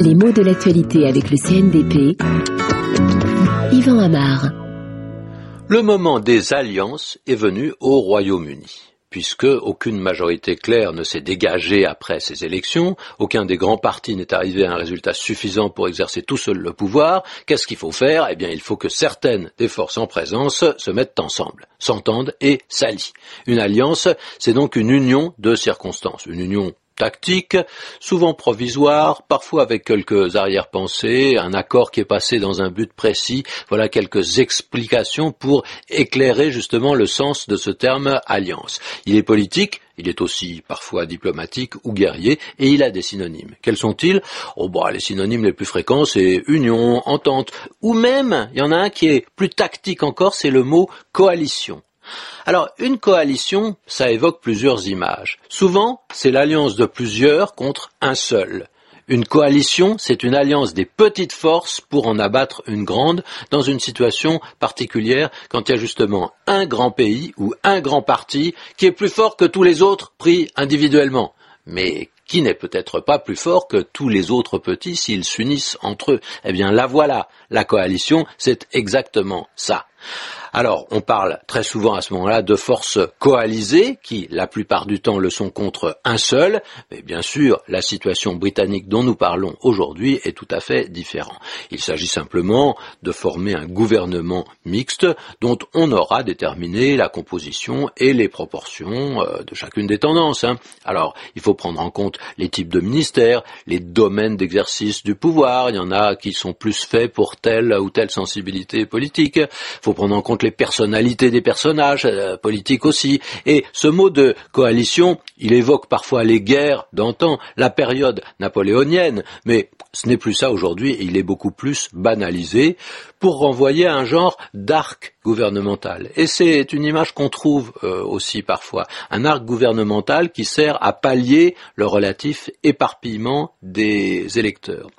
Les mots de l'actualité avec le CNDP. Yvan Amar. Le moment des alliances est venu au Royaume-Uni puisque aucune majorité claire ne s'est dégagée après ces élections, aucun des grands partis n'est arrivé à un résultat suffisant pour exercer tout seul le pouvoir, qu'est-ce qu'il faut faire? Eh bien, il faut que certaines des forces en présence se mettent ensemble, s'entendent et s'allient. Une alliance, c'est donc une union de circonstances, une union tactique, souvent provisoire, parfois avec quelques arrière-pensées, un accord qui est passé dans un but précis, voilà quelques explications pour éclairer justement le sens de ce terme alliance. Il est politique, il est aussi parfois diplomatique ou guerrier, et il a des synonymes. Quels sont-ils? Oh bah les synonymes les plus fréquents, c'est union, entente, ou même, il y en a un qui est plus tactique encore, c'est le mot coalition. Alors, une coalition, ça évoque plusieurs images. Souvent, c'est l'alliance de plusieurs contre un seul. Une coalition, c'est une alliance des petites forces pour en abattre une grande dans une situation particulière quand il y a justement un grand pays ou un grand parti qui est plus fort que tous les autres pris individuellement. Mais qui n'est peut-être pas plus fort que tous les autres petits s'ils s'unissent entre eux. Eh bien, la voilà. La coalition, c'est exactement ça. Alors, on parle très souvent à ce moment-là de forces coalisées, qui la plupart du temps le sont contre un seul, mais bien sûr, la situation britannique dont nous parlons aujourd'hui est tout à fait différente. Il s'agit simplement de former un gouvernement mixte dont on aura déterminé la composition et les proportions euh, de chacune des tendances. Hein. Alors, il faut prendre en compte les types de ministères, les domaines d'exercice du pouvoir, il y en a qui sont plus faits pour telle ou telle sensibilité politique, il faut prendre en compte les personnalités des personnages, euh, politiques aussi. Et ce mot de coalition, il évoque parfois les guerres d'antan, la période napoléonienne, mais ce n'est plus ça aujourd'hui, il est beaucoup plus banalisé pour renvoyer à un genre d'arc gouvernemental. Et c'est une image qu'on trouve euh, aussi parfois, un arc gouvernemental qui sert à pallier le relatif éparpillement des électeurs.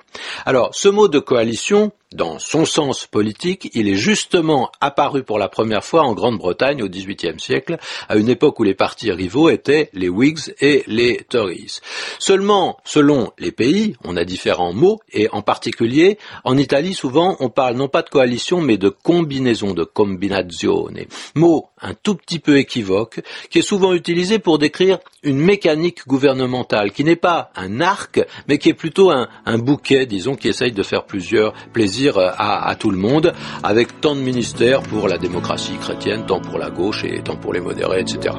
Alors, ce mot de coalition, dans son sens politique, il est justement apparu pour la première fois en Grande-Bretagne au XVIIIe siècle, à une époque où les partis rivaux étaient les Whigs et les Tories. Seulement, selon les pays, on a différents mots, et en particulier, en Italie, souvent, on parle non pas de coalition, mais de combinaison, de combinazione. Mot un tout petit peu équivoque, qui est souvent utilisé pour décrire une mécanique gouvernementale, qui n'est pas un arc, mais qui est plutôt un, un bouquet, disons, qui essaye de faire plusieurs plaisirs à, à tout le monde, avec tant de ministères pour la démocratie chrétienne, tant pour la gauche et tant pour les modérés, etc.